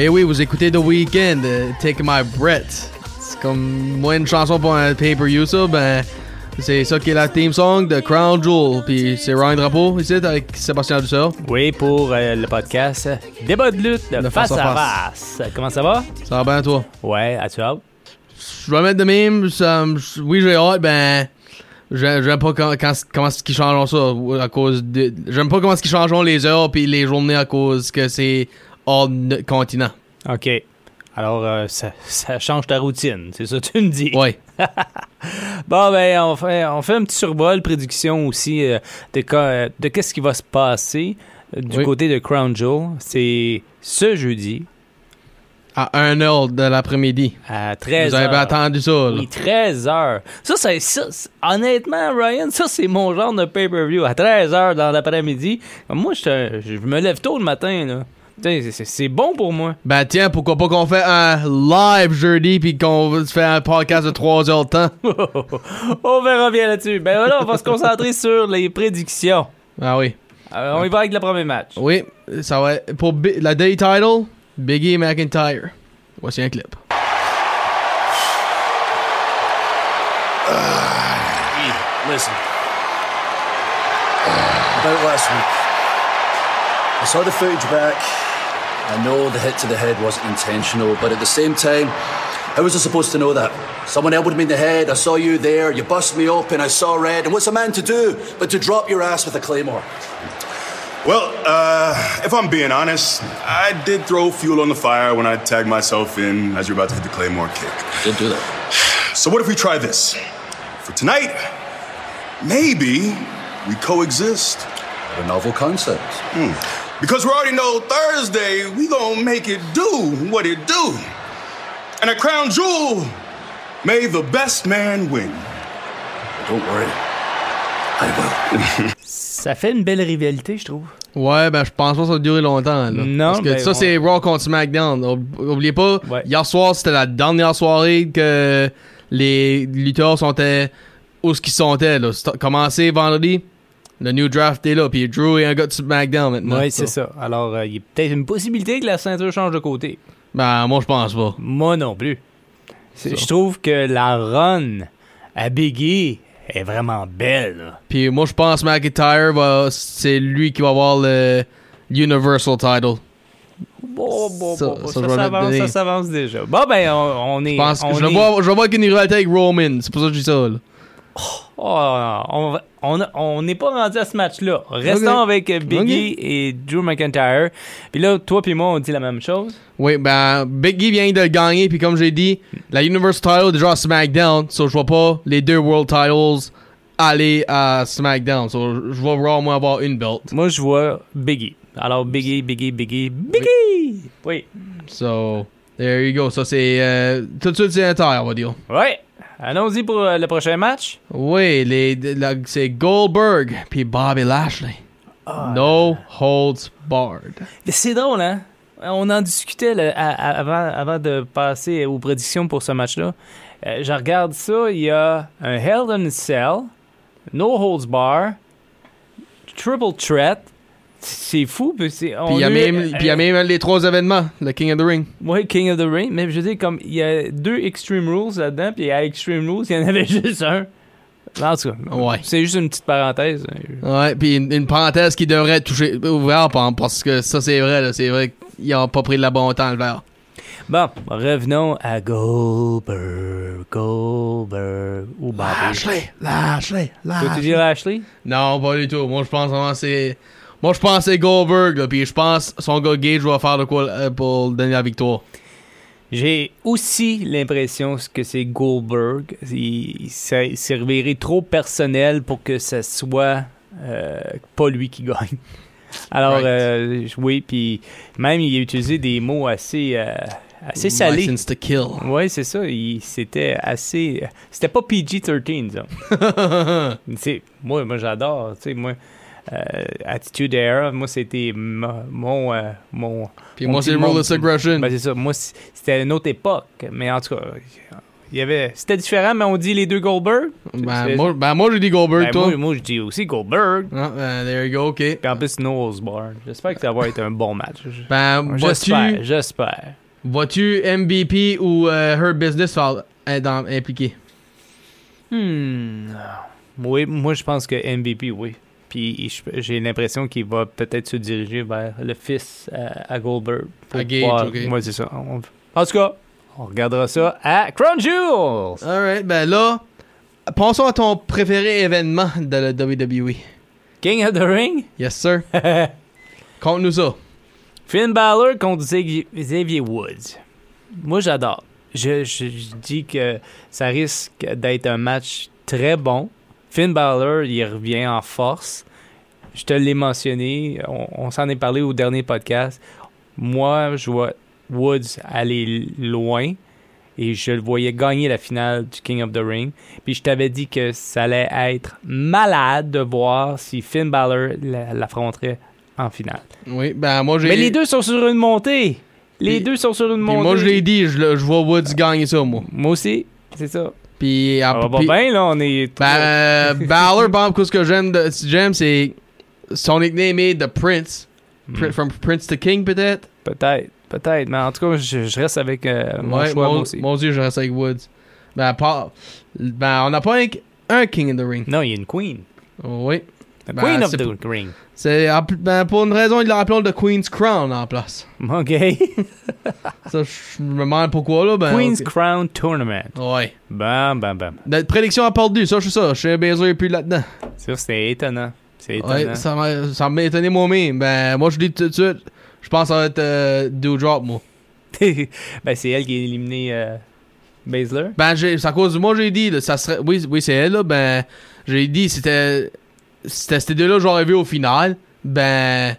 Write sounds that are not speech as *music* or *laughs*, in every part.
Eh oui, vous écoutez The Weeknd, Take My Breath. C'est comme moi une chanson pour un pay-per-view, ça, ben. C'est ça qui est la theme song de Crown Jewel. Puis c'est Ryan Drapeau ici avec Sébastien Dusseur. Oui, pour euh, le podcast Débat de lutte, de De face, face à face. Comment ça va? Ça va bien, toi? Ouais, as-tu hâte? Je vais mettre de même. ça oui, j'ai hâte, ben. J'aime pas quand, quand- comment qu'ils changent ça à cause de. J'aime pas comment qu'ils changent les heures puis les journées à cause que c'est hors notre continent. OK. Alors, euh, ça, ça change ta routine, c'est ça que tu me dis? Ouais. *laughs* Bon, ben, on fait, on fait un petit survol, prédiction aussi euh, de, euh, de qu'est-ce qui va se passer euh, du Oui. côté de Crown Jewel. C'est ce jeudi À 1h de l'après-midi. à 13h. Vous avez attendu ça, là. Oui, 13 heures. Ça, c'est ça. Honnêtement, Ryan, ça, c'est mon genre de pay-per-view. À 13 heures dans l'après-midi. Moi, je me lève tôt le matin, là. C'est- bon pour moi. Ben tiens, pourquoi pas qu'on fait un live jeudi puis qu'on fait un podcast de 3 heures de temps? *laughs* on verra bien là-dessus. Ben voilà, on va se concentrer *laughs* sur les prédictions. Ah oui. Euh, on y va avec le premier match. Oui, ça va être pour la day title, Biggie McIntyre. Voici un clip. Listen. About last week. I saw the footage back. I know the hit to the head wasn't intentional, but at the same time, how was I supposed to know that? Someone elbowed me in the head, I saw you there, you bust me open, I saw red, and what's a man to do but to drop your ass with a claymore? Well, uh, if I'm being honest, I did throw fuel on the fire when I tagged myself in as you're about to hit the Claymore kick. Did do that. So, what if we try this? For tonight, maybe we coexist. A novel concept. Because we already know Thursday, we gonna make it do what it do. And at Crown Jewel, may the best man win. Don't worry. *laughs* Ça fait une belle rivalité, je trouve. Ouais, ben je pense pas que ça va durer longtemps. Là. Non, Parce que ben, ça, c'est Raw contre SmackDown. Oub- Oubliez pas, Ouais. hier soir, c'était la dernière soirée que les lutteurs sont où ce qu'ils sont. Là. Commencé vendredi, le New Draft est là, puis Drew est un gars de SmackDown maintenant. Oui, c'est ça. Alors, euh, il y a peut-être une possibilité que la ceinture change de côté. Ben, moi, je pense pas. Moi non plus. Je trouve que la run à Biggie est vraiment belle. là. Puis moi, je pense McIntyre, va, c'est lui qui va avoir le Universal title. Bon, bon, Ça- bon, ça, ça, vais s'avance, donner. ça s'avance déjà. Bon, ben, on, on est. Je pense on que je le est- vois, je le vois avec une rivalité avec Roman. C'est pour ça que je dis ça. Là. Oh, on va- on n'est pas rendu à ce match-là. Restons avec Biggie et Drew McIntyre. Puis là, toi puis moi, on dit la même chose? Oui, ben, Biggie vient de gagner, puis comme j'ai dit, la Universal title est déjà à SmackDown, so je vois pas les deux World titles aller à SmackDown. So je vois Raw, moi, avoir une belt. Moi, je vois Biggie. Alors, Biggie, Biggie, Biggie, Biggie! Oui. So, there you go. Ça, c'est. euh, tout de suite, c'est on va dire. Ouais. Allons-y pour euh, le prochain match. Oui, les, c'est Goldberg, puis Bobby Lashley. no holds barred. C'est drôle, hein? On en discutait là, avant de passer aux prédictions pour ce match-là. Euh, je regarde ça, il y a un Hell in a Cell, No Holds Bar, Triple Threat. C'est fou. Puis il y, a même- euh, y a même les trois événements, le King of the Ring. Ouais, King of the Ring. Mais je veux dire, comme il y a deux Extreme Rules là-dedans, puis à Extreme Rules, il y en avait *laughs* juste un. En tout cas, Ouais. c'est juste une petite parenthèse. Ouais, puis une, une parenthèse qui devrait ouverte, par- parce que ça, c'est vrai, c'est vrai qu'ils n'ont pas pris le bon temps à le faire. Bon, revenons à Goldberg, Goldberg ou Bobby. Lashley, Lashley, Toi, tu dis Lashley? Non, pas du tout. Moi, je pense vraiment que c'est. Moi, je pense c'est Goldberg, puis je pense que son gars Gage va faire de quoi euh, pour donner la victoire. J'ai aussi l'impression que c'est Goldberg. Il, ça servirait trop personnel pour que ce soit euh, pas lui qui gagne. *laughs* Alors, Right. euh, oui, puis même il a utilisé des mots assez, euh, assez salés. License to kill. Oui, c'est ça. C'était assez. C'était pas PG-13, disons. *laughs* C'est- moi, moi j'adore. Tu sais, moi, Attitude Era, moi, c'était mo- mon. euh, mon Puis mon moi, c'est. Ruthless Aggression. Ben, c'est ça. Moi, c'était une autre époque. Mais en tout cas, il y avait. C'était différent, mais on dit les deux Goldberg. Ben, moi, ben, moi j'ai dit Goldberg, Ben, toi. moi, moi, je dis aussi Goldberg. Ah, ben, there you go, ok. Puis en plus, Bar. J'espère que ça va être un bon match. Je- Ben, J'espère, j'espère. vois-tu MVP ou euh, Her Business dans- impliqué? Hmm. Oui, moi, je pense que MVP, oui. Puis j'ai l'impression qu'il va peut-être se diriger vers le fils à, à Goldberg. pour À Gage, pouvoir-. Ouais, c'est ça. On- En tout cas, on regardera ça à Crown Jewels. Alright, ben là, pensons à ton préféré événement de la WWE. King of the Ring? Yes, sir. *laughs* Conte-nous ça. Finn Balor contre Xavier, Xavier Woods. Moi, j'adore. Je, je- je dis que ça risque d'être un match très bon. Finn Balor, il revient en force. Je te l'ai mentionné. On, on s'en est parlé au dernier podcast. Moi, je vois Woods aller loin et je le voyais gagner la finale du King of the Ring. Puis je t'avais dit que ça allait être malade de voir si Finn Balor la- l'affronterait en finale. Oui, ben moi j'ai. Mais les deux sont sur une montée. Les Puis- deux sont sur une montée. moi je l'ai dit, je, je vois Woods gagner ça, moi. Moi aussi, c'est ça. Puis. Ça ah, puis- bien, là, on est... Ben, euh, *laughs* Balor, exemple, ce que j'aime, j'aime, c'est son nickname est The Prince. Prin- Hmm. From Prince to King, peut-être? Peut-être, peut-être. Mais en tout cas, je, je reste avec euh, mon ouais, choix, moi, moi aussi. moi aussi, je reste avec Woods. Ben, pas, ben on n'a pas un, un King in the Ring. Non, il y a une queen. Oui. The Ben, queen of c'est the pour- ring. C'est ben, pour une raison, ils l'appellent The Queen's Crown en place. OK. *laughs* Ça, je me demande pourquoi, là. Ben, Queen's. Crown Tournament. Ouais. Bam, bam, bam. Prédiction a perdu, ça, je sais ça. Je sais Baszler est plus là-dedans. Ça, c'était étonnant. C'est étonnant. Ouais, ça m'a ça m'a étonné moi-même. Ben, moi, je dis tout de suite, je pense que ça va être euh, Doudrop, moi. *laughs* ben, c'est elle qui a éliminé euh, Baszler. Ben, c'est à cause de moi, j'ai dit, là, ça serait. Oui, oui c'est elle, là. Ben, j'ai dit, c'était. C'était ces deux-là, j'aurais vu au final. Ben.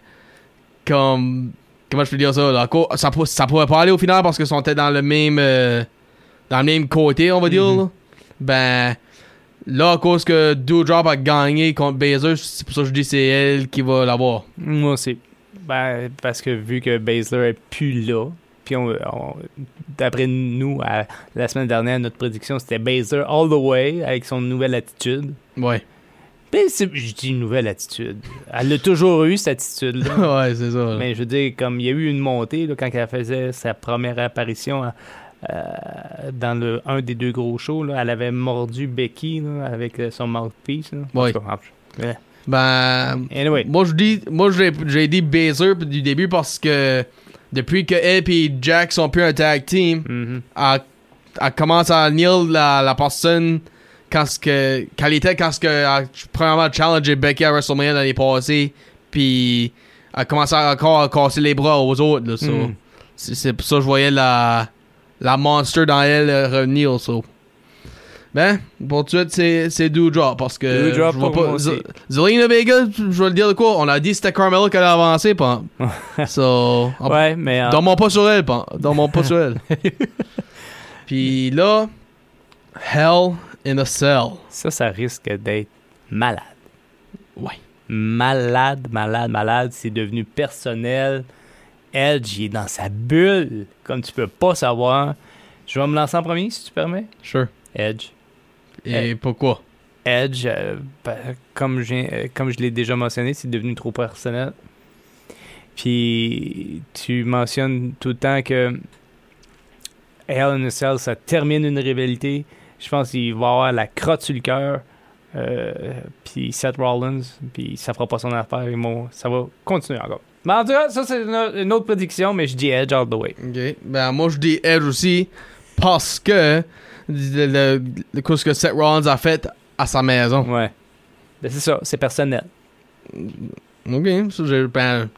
Comme. Comment je peux dire ça, là? Ça, ça pourrait pas aller au final parce qu'ils sont dans le même. euh, dans le même côté, on va dire, Mhm. là. Ben. Là, à cause que Doudrop a gagné contre Baszler, c'est pour ça que je dis c'est elle qui va l'avoir. Moi aussi. Ben, parce que vu que Baszler est plus là, puis on, on- d'après nous, à- la semaine dernière, notre prédiction, c'était Baszler all the way avec son nouvelle attitude. Ouais. Je dis nouvelle attitude. Elle a toujours eu, cette attitude-là. *laughs* ouais, c'est ça. là. Mais je veux dire, comme il y a eu une montée là, quand elle faisait sa première apparition dans le, un des deux gros shows, là, elle avait mordu Becky là, avec euh, son mouthpiece. En Ouais. Ben. Anyway. Moi, je dis, moi, j'ai, dit Baszler du début parce que depuis que elle et Jack sont plus un tag team, Mhm. elle, elle commence à nier la, la personne quand ce que, quand était, quand ce que, premièrement, challenger Becky à WrestleMania l'année passée, puis elle commence à, encore à casser les bras aux autres, là, so. Mhm. c'est, pour ça que je voyais la, la monster dans elle euh, revenir, so. Ben, pour tout de suite, c'est, c'est Doudrop parce que. Doudrop je vois pas. Zelina Vega, je vais le dire de quoi On a dit que c'était Carmella qui allait avancer, pas. *laughs* so. on- Ouais, mais. euh, Dormons pas sur elle, pas. Dormons pas sur *laughs* elle. Puis là, Hell in a Cell. Ça, ça risque d'être malade. Ouais. Malade, malade, malade. C'est devenu personnel. Edge, il est dans sa bulle, comme tu peux pas savoir. Je vais me lancer en premier, si tu permets. Sure. Edge. Et pourquoi? Edge, euh, ben, comme, euh, comme je l'ai déjà mentionné, c'est devenu trop personnel. Puis tu mentionnes tout le temps que Hell in a Cell, ça termine une rivalité. Je pense qu'il va avoir la crotte sur le cœur. euh, puis Seth Rollins, puis ça fera pas son affaire. et moi, ça va continuer encore. Mais en tout cas, ça c'est une, autre prédiction, mais je dis Edge all the way. Ok. Ben, moi, je dis Edge aussi parce que le, le, le coup que Seth Rollins a fait à sa maison. Ouais. Ben, c'est ça, c'est personnel. Ok.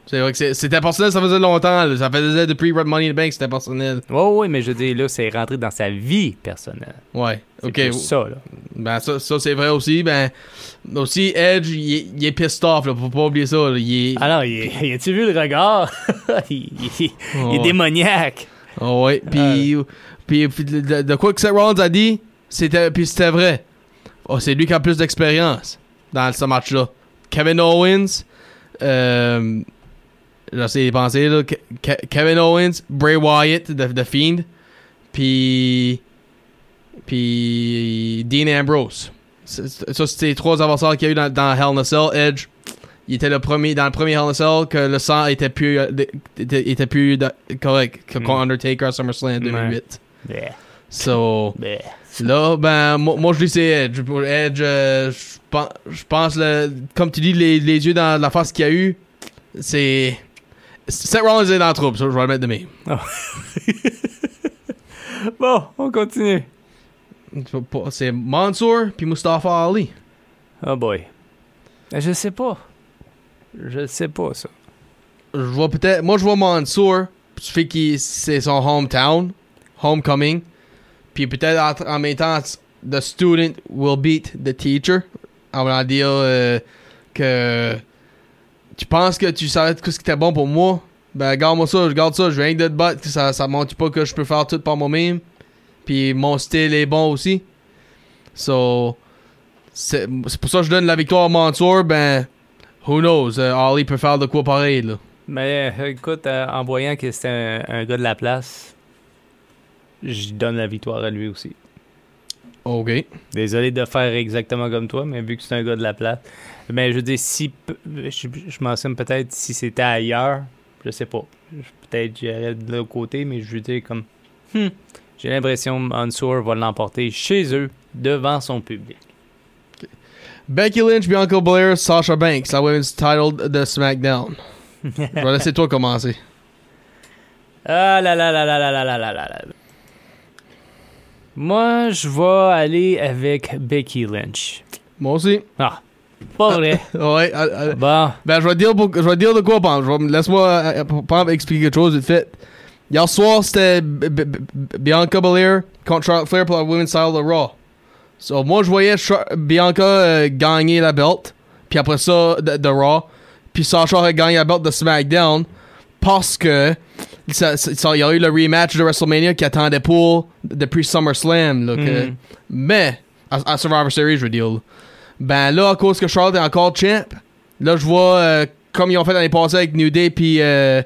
c'est vrai que c'est- c'était personnel, ça faisait longtemps. là. Ça faisait depuis Red Money in the Bank, c'était personnel. Oui, oui, mais je dire, là, c'est rentré dans sa vie personnelle. Ouais. Ok. plus ça, là. Ben, ça, ça c'est vrai aussi. Ben, aussi, Edge, il est, il est pissed off, là. Faut pas oublier ça. là. Il est. Ah non, il, *laughs* vu le regard? *laughs* il, il- il est démoniaque. Oh, ouais. Puis, puis, puis de quoi que Seth Rollins a dit, c'était, puis c'était vrai. Oh, c'est lui qui a plus d'expérience dans ce match-là. Kevin Owens, euh, j'essaie de penser, là. Ke- Kevin Owens, Bray Wyatt, The, The Fiend, puis puis Dean Ambrose. C'est- Ça, c'était les trois adversaires qu'il y a eu dans, dans Hell in a Cell. Edge, il était le premier, dans le premier Hell in a Cell que le sang était plus, euh, était, était plus de- correct que Mm. Undertaker à SummerSlam 2008. Bleh, So. Là, ben, moi, moi, je dis c'est Edge. Edge, euh, je pense, je pense le, comme tu dis, les, les yeux dans la face qu'il y a eu, c'est. Seth Rollins est dans le trouble, ça, je vais le mettre de même. *laughs* Bon, on continue. C'est Mansour puis Mustafa Ali. Oh boy. Je sais pas. Je sais pas, ça. Je vois peut-être. Moi, je vois Mansour. Du fait que c'est son hometown. Homecoming. Puis peut-être en, même temps, the student will beat the teacher. En voulant dire euh, que tu penses que tu savais tout ce qui était bon pour moi. Ben, garde-moi ça, je garde ça. Je viens de te battre. Ça, ça montre pas que je peux faire tout par moi-même. Puis mon style est bon aussi. So, c'est pour ça que je donne la victoire à Mansour. Ben, who knows? euh, Ali peut faire de quoi pareil, là. Mais euh, écoute, euh, en voyant que c'était un gars de la place, je donne la victoire à lui aussi. Ok. Désolé de faire exactement comme toi, mais vu que c'est un gars de la place. Mais je veux dire, si. Je, je mentionne peut-être si c'était ailleurs, je sais pas. Peut-être j'irais de l'autre côté, mais je veux dire comme. hmm, J'ai l'impression que Mansour va l'emporter chez eux, devant son public. Becky Lynch, Bianca Belair, Sasha Banks, la women's title de SmackDown. *laughs* Je vais laisser toi commencer. Ah là là là là là là là là là là. Moi, je vais aller avec Becky Lynch. Moi aussi. Ah, pas vrai. *laughs* Ouais. euh, euh, bon, ben, je vais dire, pour- je vais dire de quoi vais- Laisse-moi euh, euh, pas expliquer quelque chose vite fait. Hier soir, c'était Bianca Belair contre Charlotte Flair pour la women's title de Raw. So, moi, je voyais Char- Bianca euh, gagner la belt. Puis après ça, de, de Raw. Puis Sasha a gagné la belt de SmackDown. Parce que ça- il y a eu le rematch de WrestleMania qui attendait pour depuis SummerSlam. Là, que- Mhm. Mais, à, à Survivor Series, je veux dire. là. Ben là, à cause que Charlotte est encore champ, là, je vois, euh, comme ils ont fait l'année passée avec New Day puis euh,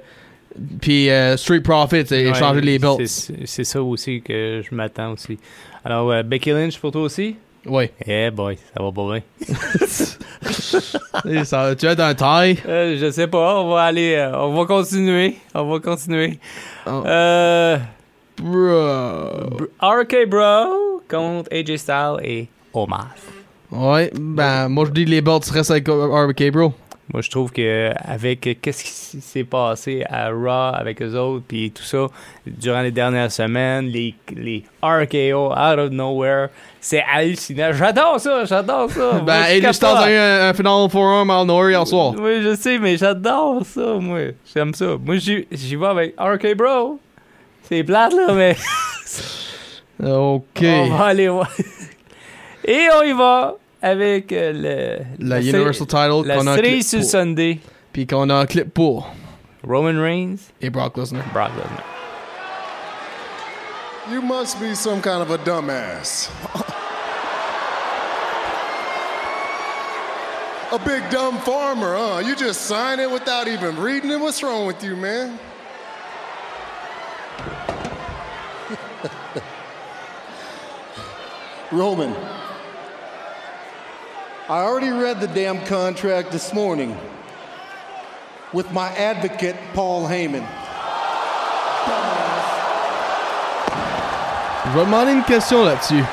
puis euh, Street Profits, et ouais, changer les belts. c'est- ça aussi que je m'attends aussi. Alors, Becky Lynch pour toi aussi? Oui. Eh boy, ça va pas bien. *laughs* Ça, tu es un taille? Euh, je sais pas, on va aller, euh, on va continuer, on va continuer. Oh. Euh, Bro. Br- RK Bro contre AJ Styles et Omar. Ouais, ben, moi je dis les belts restent avec RBK, bro. Moi, je trouve que avec qu'est-ce qui s'est passé à Raw avec eux autres, puis tout ça, durant les dernières semaines, les, les RKO out of nowhere, c'est hallucinant. J'adore ça, j'adore ça. *laughs* Ben, je capote. a eu un, un final forum à Nowhere hier soir. Oui, je sais, mais j'adore ça, moi. J'aime ça. Moi, j'y j'y vais avec RK Bro. C'est plate, là, mais *laughs* Ok. on va aller voir. Et on y va avec euh, le... La série- Universal Title La qu'on a un série sur. Sunday. Puis qu'on a un clip pour. Roman Reigns, Et Brock Lesnar. Brock Lesnar. You must be some kind of a dumbass. *laughs* a big dumb farmer, huh? You just sign it without even reading it? What's wrong with you, man? *laughs* Roman, I already read the damn contract this morning with my advocate, Paul Heyman. Je vais demander une question là-dessus.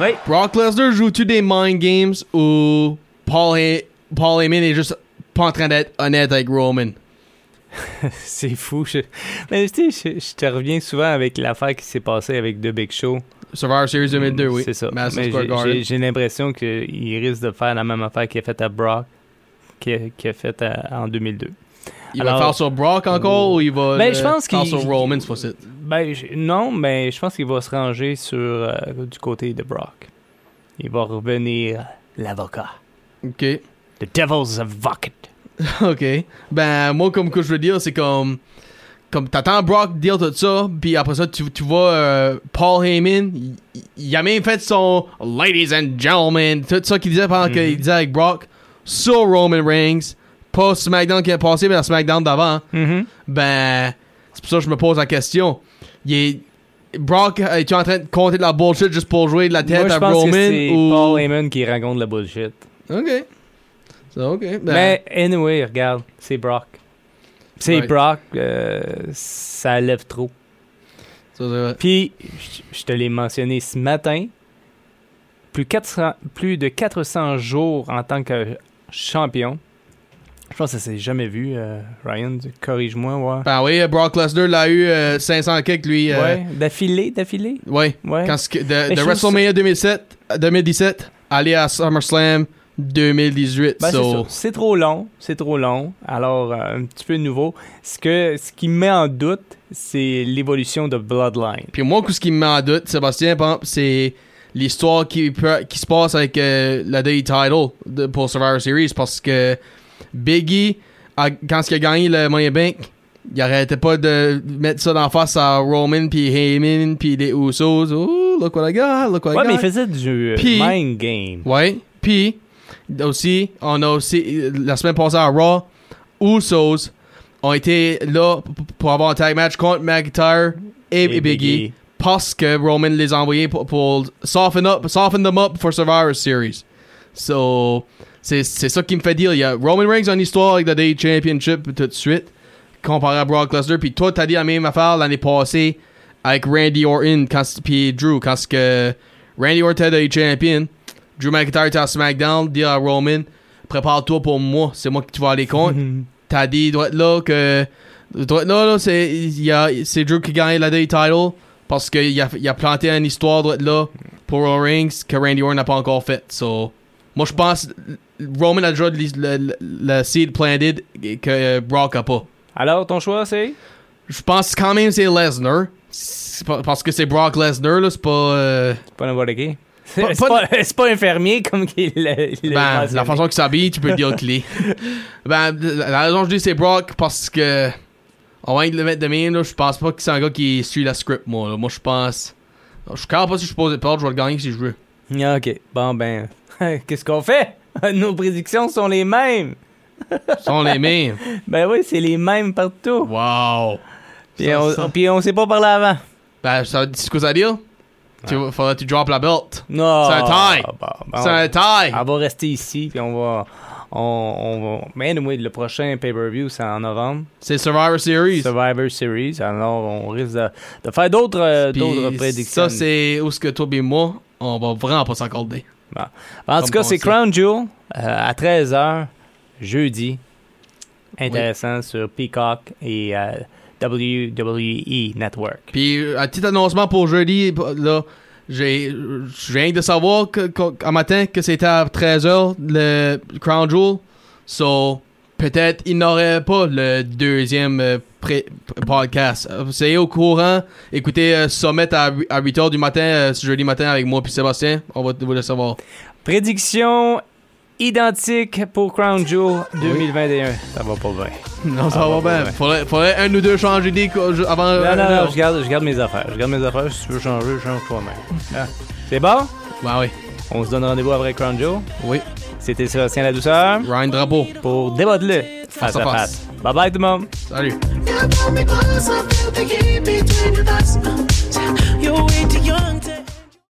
Oui. Brock Lesnar joue-tu des mind games ou Paul, Hey- Paul Heyman est juste pas en train d'être honnête avec Roman? *laughs* C'est fou. je- Mais tu sais, je, je te reviens souvent avec l'affaire qui s'est passée avec The Big Show. Survivor Series 2002, oui. C'est ça. J'ai- l'impression qu'il risque de faire la même affaire qu'il a faite à Brock, qu'il a, faite en 2002. Il va faire sur Brock encore ou il va Ben, euh, je pense faire sur Roman cette fois-ci? Ben, non, mais je pense qu'il va se ranger sur euh, du côté de Brock. Il va revenir l'avocat. Ok. The Devil's Advocate. *laughs* ok. Ben, moi, comme que je veux dire, c'est comme. Comme t'attends Brock dire tout ça, puis après ça, tu, tu vois euh, Paul Heyman, il, il a même fait son Ladies and Gentlemen, tout ça qu'il disait pendant Mhm. qu'il disait avec Brock sur Roman Reigns, pas SmackDown qui est passé, mais la SmackDown d'avant. Mhm. Ben, c'est pour ça que je me pose la question. Il est. Brock, euh, es-tu en train de compter de la bullshit juste pour jouer de la tête Moi, à pense Roman que c'est ou... Paul Heyman qui raconte la bullshit. Ok. So, ok. Ben, Mais anyway, regarde, c'est Brock. C'est Ouais. Brock, euh, ça lève trop. Puis, je- te l'ai mentionné ce matin, plus, 400 plus de 400 jours en tant que champion. Je pense que ça s'est jamais vu, euh, Ryan. Corrige-moi, ouais. Ben oui, Brock Lesnar l'a eu euh, 500 kicks, lui. euh, Ouais, d'affilée, d'affilée? Ouais. Ouais. Quand de, Mais de WrestleMania 2007, 2017, aller à SummerSlam 2018. Ben, c'est so, ça. C'est trop long, c'est trop long. Alors, euh, un petit peu nouveau. Ce, que, ce qui me met en doute, c'est l'évolution de Bloodline. Puis moi, ce qui me met en doute, Sébastien, par exemple, c'est l'histoire qui, peut- qui se passe avec euh, la Day Title de, pour Survivor Series parce que Biggie, a- quand il a gagné le Money Bank, il arrêtait pas de mettre ça d'en face à Roman, puis Heyman, puis les Usos. Oh, look what I got, look what I Ouais, got. mais il faisait du mind game. Ouais. Puis, aussi, on a aussi, euh, la semaine passée à Raw, Usos ont été là pour avoir un tag match contre McIntyre et, Biggie, parce que Roman les a envoyés pour, pour soften, up, soften them up for Survivor Series. So, c'est ça qui me fait dire. Il y a Roman Reigns une histoire avec le Day Championship tout de suite, comparé à Brock Lesnar. Puis toi, t'as dit la même affaire l'année passée avec Randy Orton, puis Drew, quand que Randy Orton était champion. Drew McIntyre était à SmackDown, dit à Roman, prépare-toi pour moi, c'est moi que tu vas aller contre. *laughs* T'as dit, doit être là que. Doit être là, là, c'est, il y a- c'est Drew qui gagne la Day title parce qu'il a, il a planté une histoire, doit être là pour Roman Reigns que Randy Orton n'a pas encore fait. So, moi, je pense Roman a déjà le, le, le seed planted que Brock a pas. Alors, ton choix, c'est? Je pense quand même que c'est Lesnar. Parce que c'est Brock Lesnar, là, c'est pas. euh, C'est pas n'importe qui. C'est Pas- pas- pas, pas infirmier comme qu'il Ben, la façon qu'il s'habille, tu peux dire clé. *laughs* ben, la raison que je dis c'est Brock parce que. On va le mettre de même, là. Je pense pas que c'est un gars qui suit la script, moi. là. Moi, je pense. Je suis pas si je pose perdre, je vais le gagner si je veux. Ah, Ok, bon ben, *laughs* qu'est-ce qu'on fait? *laughs* Nos prédictions sont les mêmes. Sont les mêmes. Ben oui, c'est les mêmes partout. Wow. Puis Ça, on, ça. puis on s'est pas parlé avant. Ben, ça, c'est ce que ça veut dire? Tu, faudrait que tu droppes la belt. Non. C'est un tie. Bon, bon, C'est un tie. On va rester ici, puis on va. On, on va. Mais anyway, le prochain pay-per-view, c'est en novembre. C'est Survivor Series. Survivor Series. Alors, on risque de, de faire d'autres euh, d'autres prédictions. Ça, c'est où ce que toi et moi, on va vraiment pas s'accorder. En comme tout cas, c'est. Crown Jewel euh, à 13h, jeudi. Intéressant sur Peacock et euh, WWE Network. Puis, euh, un petit annoncement pour jeudi, là, j'ai, je viens de savoir que, que- un matin que c'était à 13h le Crown Jewel. So, peut-être il n'aurait pas le deuxième euh, pré- podcast. Euh, Soyez au courant. Écoutez euh, Summit à, 8h du matin, euh, ce jeudi matin avec moi puis Sébastien. On va vous le savoir. Prédiction identique pour Crown Jewel 2021. Ça va pas bien. Non, ça va ouais, bien. Faudrait, faudrait un ou deux changer je- avant. Non, euh, non, non, euh, je garde, je garde mes affaires. Je garde mes affaires. Si tu veux changer, change toi-même. *laughs* Ah. C'est bon? Ben oui. On se donne rendez-vous après Crown Jewel? Oui. C'était Sébastien La Douceur Ryan Drapeau. pour Débat-le face à à face. face. Bye bye tout le monde. Salut. You're way too young.